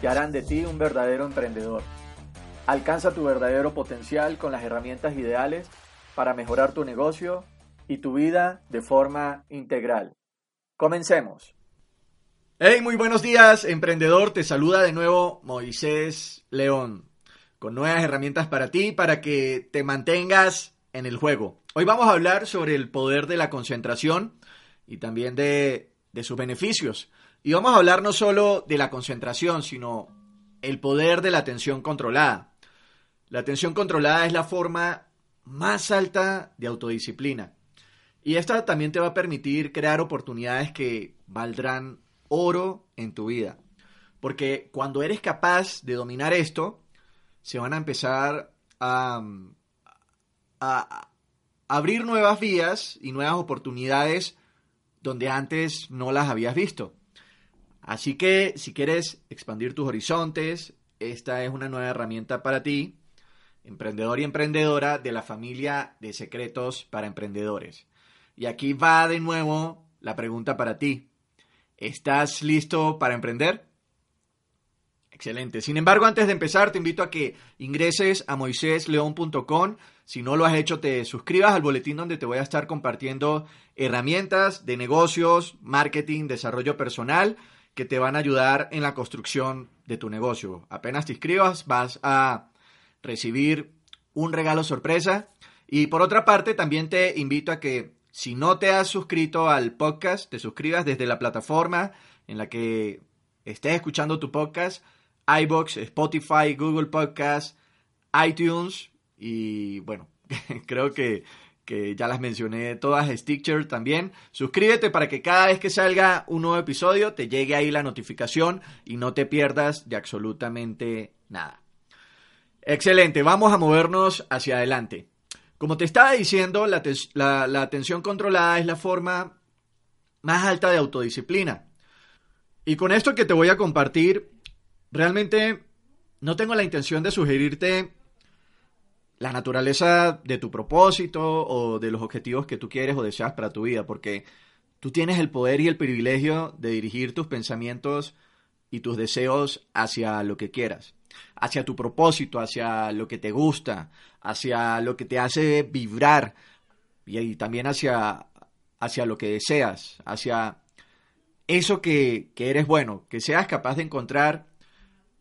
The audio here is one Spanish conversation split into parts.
que harán de ti un verdadero emprendedor. Alcanza tu verdadero potencial con las herramientas ideales para mejorar tu negocio y tu vida de forma integral. Comencemos. Hey, muy buenos días, emprendedor. Te saluda de nuevo Moisés León, con nuevas herramientas para ti, para que te mantengas en el juego. Hoy vamos a hablar sobre el poder de la concentración y también de, de sus beneficios. Y vamos a hablar no solo de la concentración, sino el poder de la atención controlada. La atención controlada es la forma más alta de autodisciplina. Y esta también te va a permitir crear oportunidades que valdrán oro en tu vida. Porque cuando eres capaz de dominar esto, se van a empezar a, abrir nuevas vías y nuevas oportunidades donde antes no las habías visto. Así que si quieres expandir tus horizontes, esta es una nueva herramienta para ti, emprendedor y emprendedora de la familia de secretos para emprendedores. Y aquí va de nuevo la pregunta para ti. ¿Estás listo para emprender? Excelente. Sin embargo, antes de empezar, te invito a que ingreses a moisésleón.com. Si no lo has hecho, te suscribas al boletín donde te voy a estar compartiendo herramientas de negocios, marketing, desarrollo personal que te van a ayudar en la construcción de tu negocio. Apenas te inscribas, vas a recibir un regalo sorpresa. Y por otra parte, también te invito a que si no te has suscrito al podcast, te suscribas desde la plataforma en la que estés escuchando tu podcast, iBox, Spotify, Google Podcast, iTunes y bueno, creo que, que ya las mencioné todas, Stitcher también. Suscríbete para que cada vez que salga un nuevo episodio te llegue ahí la notificación y no te pierdas de absolutamente nada. Excelente, vamos a movernos hacia adelante. Como te estaba diciendo, la, atención controlada es la forma más alta de autodisciplina. Y con esto que te voy a compartir, realmente no tengo la intención de sugerirte la naturaleza de tu propósito o de los objetivos que tú quieres o deseas para tu vida, porque tú tienes el poder y el privilegio de dirigir tus pensamientos y tus deseos hacia lo que quieras hacia tu propósito, hacia lo que te gusta, hacia lo que te hace vibrar y, también hacia, hacia lo que deseas, hacia eso que, que, eres bueno, que seas capaz de encontrar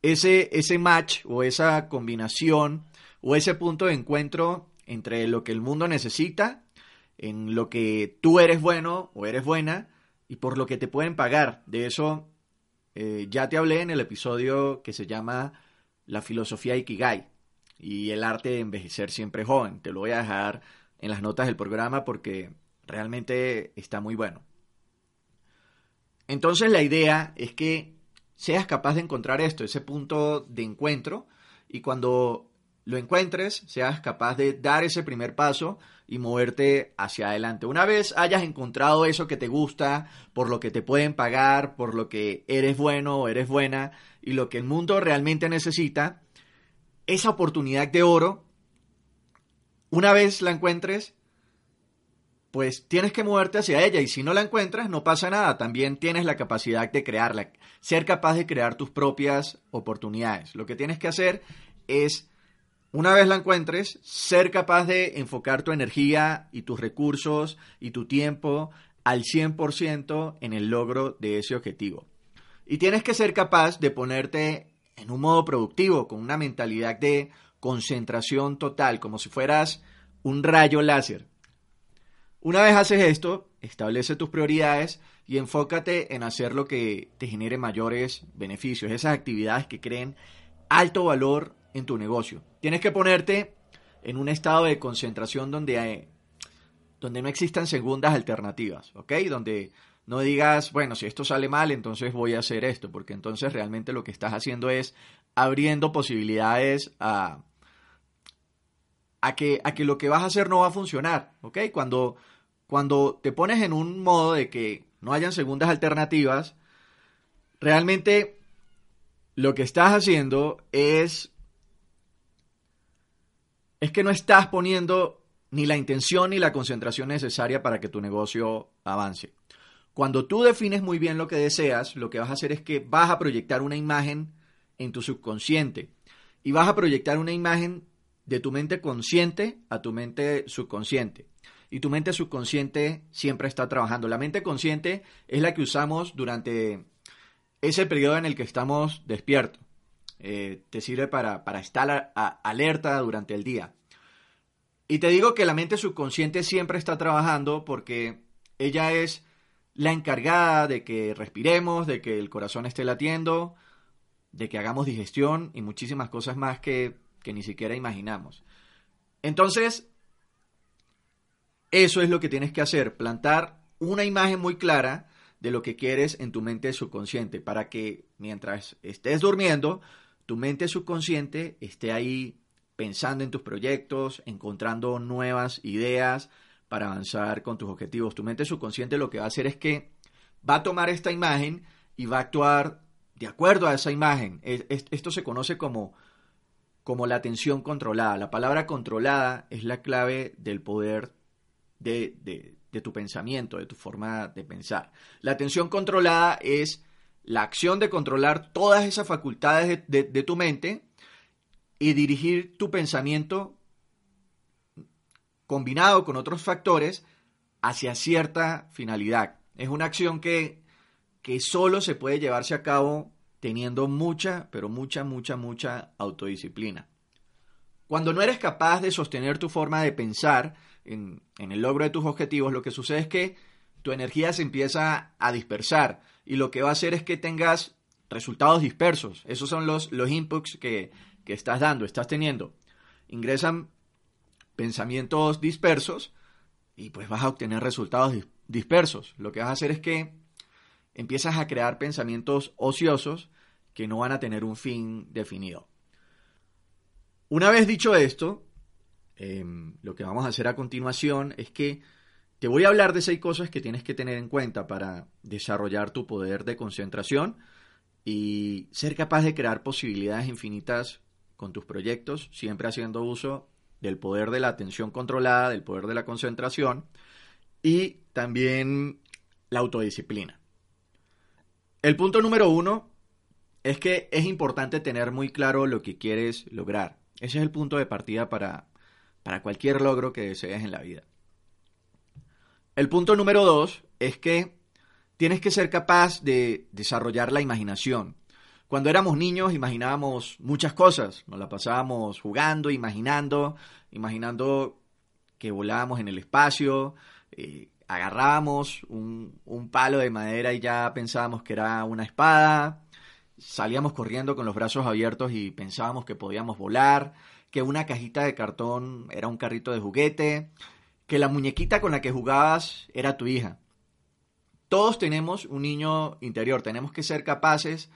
ese, ese match o esa combinación o ese punto de encuentro entre lo que el mundo necesita, en lo que tú eres bueno o eres buena y por lo que te pueden pagar. De eso eh, ya te hablé en el episodio que se llama la filosofía Ikigai y el arte de envejecer siempre joven. Te lo voy a dejar en las notas del programa porque realmente está muy bueno. Entonces la idea es que seas capaz de encontrar esto, ese punto de encuentro, y cuando lo encuentres, seas capaz de dar ese primer paso y moverte hacia adelante. Una vez hayas encontrado eso que te gusta, por lo que te pueden pagar, por lo que eres bueno o eres buena y lo que el mundo realmente necesita, esa oportunidad de oro, una vez la encuentres, pues tienes que moverte hacia ella y si no la encuentras no pasa nada, también tienes la capacidad de crearla, ser capaz de crear tus propias oportunidades. Lo que tienes que hacer es una vez la encuentres, ser capaz de enfocar tu energía y tus recursos y tu tiempo al 100% en el logro de ese objetivo. Y tienes que ser capaz de ponerte en un modo productivo, con una mentalidad de concentración total, como si fueras un rayo láser. Una vez haces esto, establece tus prioridades y enfócate en hacer lo que te genere mayores beneficios, esas actividades que creen alto valor en tu negocio. Tienes que ponerte en un estado de concentración donde, hay, donde no existan segundas alternativas, ¿ok? Donde no digas, bueno, si esto sale mal, entonces voy a hacer esto, porque entonces realmente lo que estás haciendo es abriendo posibilidades a, a, que, a que lo que vas a hacer no va a funcionar, ¿ok? Cuando, cuando te pones en un modo de que no hayan segundas alternativas, realmente lo que estás haciendo es es que no estás poniendo ni la intención ni la concentración necesaria para que tu negocio avance. Cuando tú defines muy bien lo que deseas, lo que vas a hacer es que vas a proyectar una imagen en tu subconsciente y vas a proyectar una imagen de tu mente consciente a tu mente subconsciente. Y tu mente subconsciente siempre está trabajando. La mente consciente es la que usamos durante ese periodo en el que estamos despiertos. Eh, te sirve para, estar alerta durante el día. Y te digo que la mente subconsciente siempre está trabajando porque ella es la encargada de que respiremos, de que el corazón esté latiendo, de que hagamos digestión y muchísimas cosas más que, que ni siquiera imaginamos. Entonces, eso es lo que tienes que hacer, plantar una imagen muy clara de lo que quieres en tu mente subconsciente para que mientras estés durmiendo tu mente subconsciente esté ahí pensando en tus proyectos, encontrando nuevas ideas para avanzar con tus objetivos. Tu mente subconsciente lo que va a hacer es que va a tomar esta imagen y va a actuar de acuerdo a esa imagen. Esto se conoce como, como la atención controlada. La palabra controlada es la clave del poder de, de tu pensamiento, de tu forma de pensar. La atención controlada es la acción de controlar todas esas facultades de, tu mente y dirigir tu pensamiento combinado con otros factores hacia cierta finalidad. Es una acción que, que solo se puede llevarse a cabo teniendo mucha, pero mucha, mucha, mucha autodisciplina. Cuando no eres capaz de sostener tu forma de pensar en, en el logro de tus objetivos, lo que sucede es que tu energía se empieza a dispersar y lo que va a hacer es que tengas resultados dispersos. Esos son los, los inputs que, estás dando, estás teniendo. Ingresan pensamientos dispersos y pues vas a obtener resultados dispersos. Lo que vas a hacer es que empiezas a crear pensamientos ociosos que no van a tener un fin definido. Una vez dicho esto, em, lo que vamos a hacer a continuación es que te voy a hablar de seis cosas que tienes que tener en cuenta para desarrollar tu poder de concentración y ser capaz de crear posibilidades infinitas con tus proyectos, siempre haciendo uso del poder de la atención controlada, del poder de la concentración y también la autodisciplina. El punto número uno es que es importante tener muy claro lo que quieres lograr. Ese es el punto de partida para, para cualquier logro que desees en la vida. El punto número dos es que tienes que ser capaz de desarrollar la imaginación. Cuando éramos niños imaginábamos muchas cosas, nos la pasábamos jugando, imaginando, imaginando que volábamos en el espacio, eh, agarrábamos un, un palo de madera y ya pensábamos que era una espada, salíamos corriendo con los brazos abiertos y pensábamos que podíamos volar, que una cajita de cartón era un carrito de juguete, que la muñequita con la que jugabas era tu hija. Todos tenemos un niño interior, tenemos que ser capaces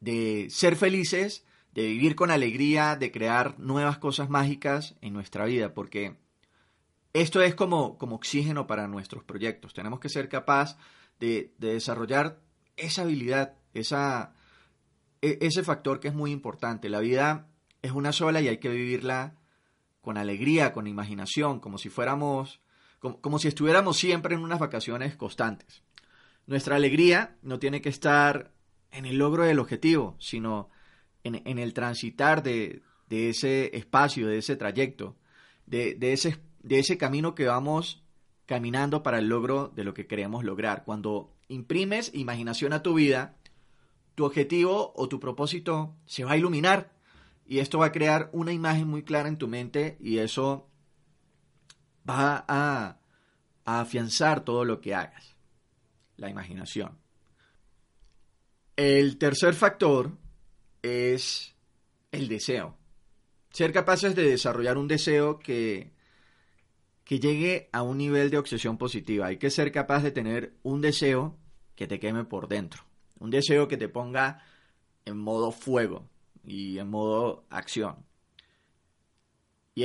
de ser felices, de vivir con alegría, de crear nuevas cosas mágicas en nuestra vida, porque esto es como, como oxígeno para nuestros proyectos. Tenemos que ser capaces de, de desarrollar esa habilidad, e, ese factor que es muy importante. La vida es una sola y hay que vivirla con alegría, con imaginación, como si fuéramos, como, si estuviéramos siempre en unas vacaciones constantes. Nuestra alegría no tiene que estar en el logro del objetivo, sino en, el transitar de, ese espacio, de ese trayecto, de, ese, de ese camino que vamos caminando para el logro de lo que queremos lograr. Cuando imprimes imaginación a tu vida, tu objetivo o tu propósito se va a iluminar y esto va a crear una imagen muy clara en tu mente y eso va a, afianzar todo lo que hagas. La imaginación. El tercer factor es el deseo. Ser capaces de desarrollar un deseo que, que llegue a un nivel de obsesión positiva. Hay que ser capaz de tener un deseo que te queme por dentro. Un deseo que te ponga en modo fuego y en modo acción. Y,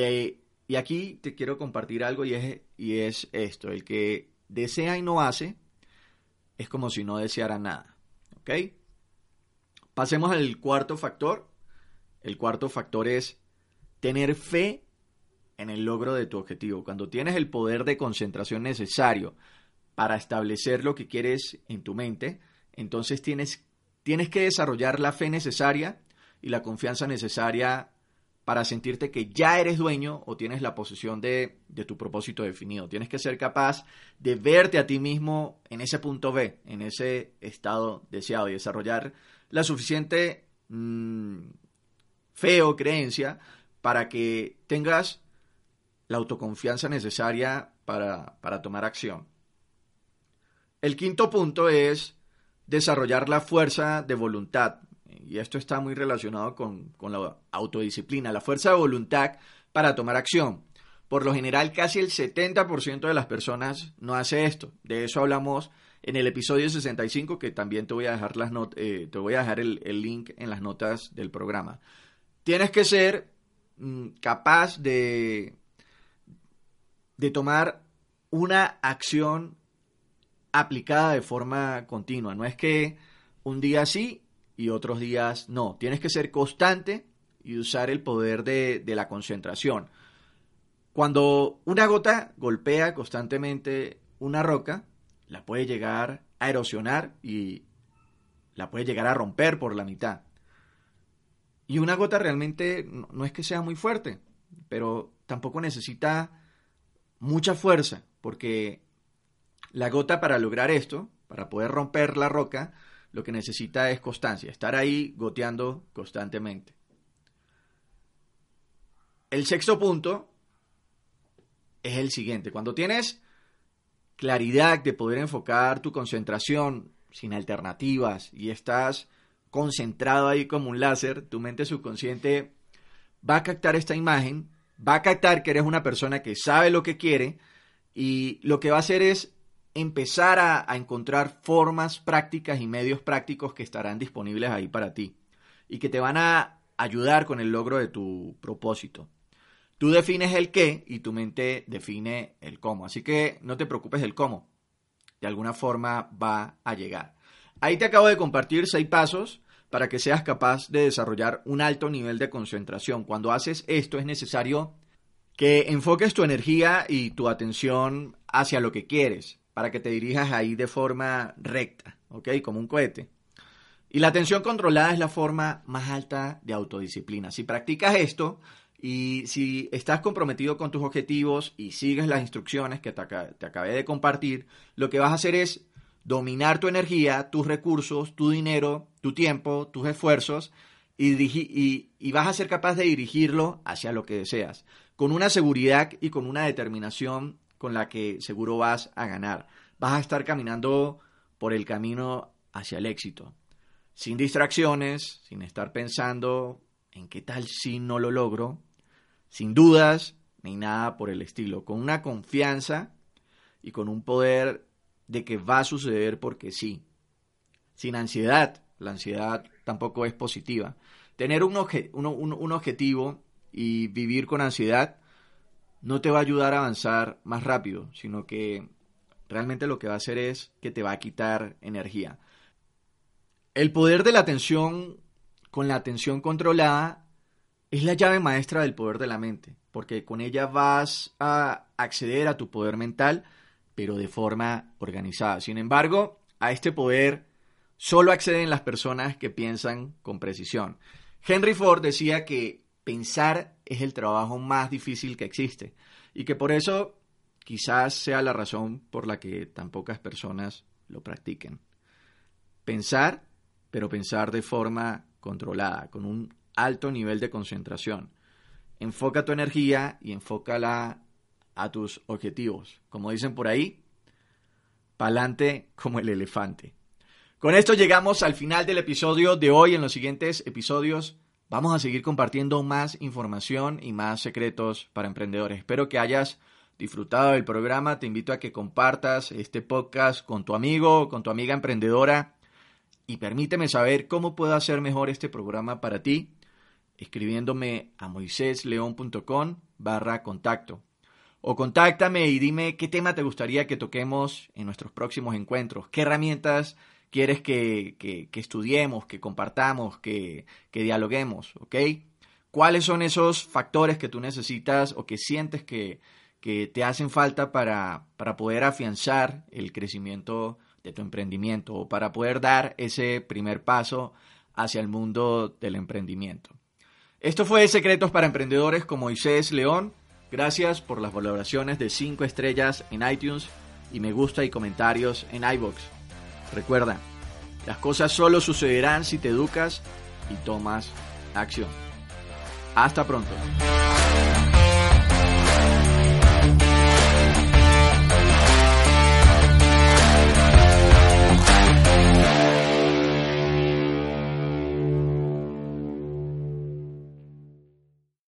y aquí te quiero compartir algo y es, y es esto, el que desea y no hace es como si no deseara nada. ¿Ok? Pasemos al cuarto factor. El cuarto factor es tener fe en el logro de tu objetivo. Cuando tienes el poder de concentración necesario para establecer lo que quieres en tu mente, entonces tienes, tienes que desarrollar la fe necesaria y la confianza necesaria para sentirte que ya eres dueño o tienes la posesión de, tu propósito definido. Tienes que ser capaz de verte a ti mismo en ese punto B, en ese estado deseado y desarrollar la suficiente mm, fe o creencia para que tengas la autoconfianza necesaria para, para tomar acción. El quinto punto es desarrollar la fuerza de voluntad y esto está muy relacionado con, la autodisciplina, la fuerza de voluntad para tomar acción. Por lo general, casi el 70% de las personas no hace esto. De eso hablamos en el episodio 65, que también te voy a dejar, las eh, te voy a dejar el, link en las notas del programa. Tienes que ser mm, capaz de, de tomar una acción aplicada de forma continua. No es que un día sí y otros días no. Tienes que ser constante y usar el poder de, la concentración. Cuando una gota golpea constantemente una roca, la puede llegar a erosionar y la puede llegar a romper por la mitad. Y una gota realmente no es que sea muy fuerte, pero tampoco necesita mucha fuerza, porque la gota para lograr esto, para poder romper la roca, lo que necesita es constancia, estar ahí goteando constantemente. El sexto punto es el siguiente. Cuando tienes claridad de poder enfocar tu concentración sin alternativas y estás concentrado ahí como un láser, tu mente subconsciente va a captar esta imagen, va a captar que eres una persona que sabe lo que quiere y lo que va a hacer es empezar a, encontrar formas prácticas y medios prácticos que estarán disponibles ahí para ti y que te van a ayudar con el logro de tu propósito. Tú defines el qué y tu mente define el cómo. Así que no te preocupes del cómo. De alguna forma va a llegar. Ahí te acabo de compartir seis pasos para que seas capaz de desarrollar un alto nivel de concentración. Cuando haces esto es necesario que enfoques tu energía y tu atención hacia lo que quieres para que te dirijas ahí de forma recta, ¿ok? Como un cohete. Y la atención controlada es la forma más alta de autodisciplina. Si practicas esto y si estás comprometido con tus objetivos y sigues las instrucciones que te, acabé de compartir, lo que vas a hacer es dominar tu energía, tus recursos, tu dinero, tu tiempo, tus esfuerzos y, y, vas a ser capaz de dirigirlo hacia lo que deseas, con una seguridad y con una determinación con la que seguro vas a ganar. Vas a estar caminando por el camino hacia el éxito, sin distracciones, sin estar pensando en qué tal si no lo logro, sin dudas ni nada por el estilo, con una confianza y con un poder de que va a suceder porque sí, sin ansiedad, la ansiedad tampoco es positiva. Tener un, un objetivo y vivir con ansiedad no te va a ayudar a avanzar más rápido, sino que realmente lo que va a hacer es que te va a quitar energía. El poder de la atención con la atención controlada es la llave maestra del poder de la mente, porque con ella vas a acceder a tu poder mental, pero de forma organizada. Sin embargo, a este poder solo acceden las personas que piensan con precisión. Henry Ford decía que pensar es el trabajo más difícil que existe y que por eso quizás sea la razón por la que tan pocas personas lo practiquen. Pensar, pero pensar de forma controlada, con un alto nivel de concentración. Enfoca tu energía y enfócala a tus objetivos. Como dicen por ahí, pa'lante como el elefante. Con esto llegamos al final del episodio de hoy. En los siguientes episodios Vamos a seguir compartiendo más información y más secretos para emprendedores. Espero que hayas disfrutado del programa. Te invito a que compartas este podcast con tu amigo, con tu amiga emprendedora y permíteme saber cómo puedo hacer mejor este programa para ti. escribiéndome a moisésleón.com barra contacto. O contáctame y dime qué tema te gustaría que toquemos en nuestros próximos encuentros, qué herramientas quieres que, estudiemos, que compartamos, que, que dialoguemos, ¿ok? ¿Cuáles son esos factores que tú necesitas o que sientes que, que te hacen falta para, para poder afianzar el crecimiento de tu emprendimiento o para poder dar ese primer paso hacia el mundo del emprendimiento? Esto fue Secretos para Emprendedores con Moisés León. Gracias por las valoraciones de 5 estrellas en iTunes y me gusta y comentarios en iBox. Recuerda, las cosas solo sucederán si te educas y tomas acción. Hasta pronto.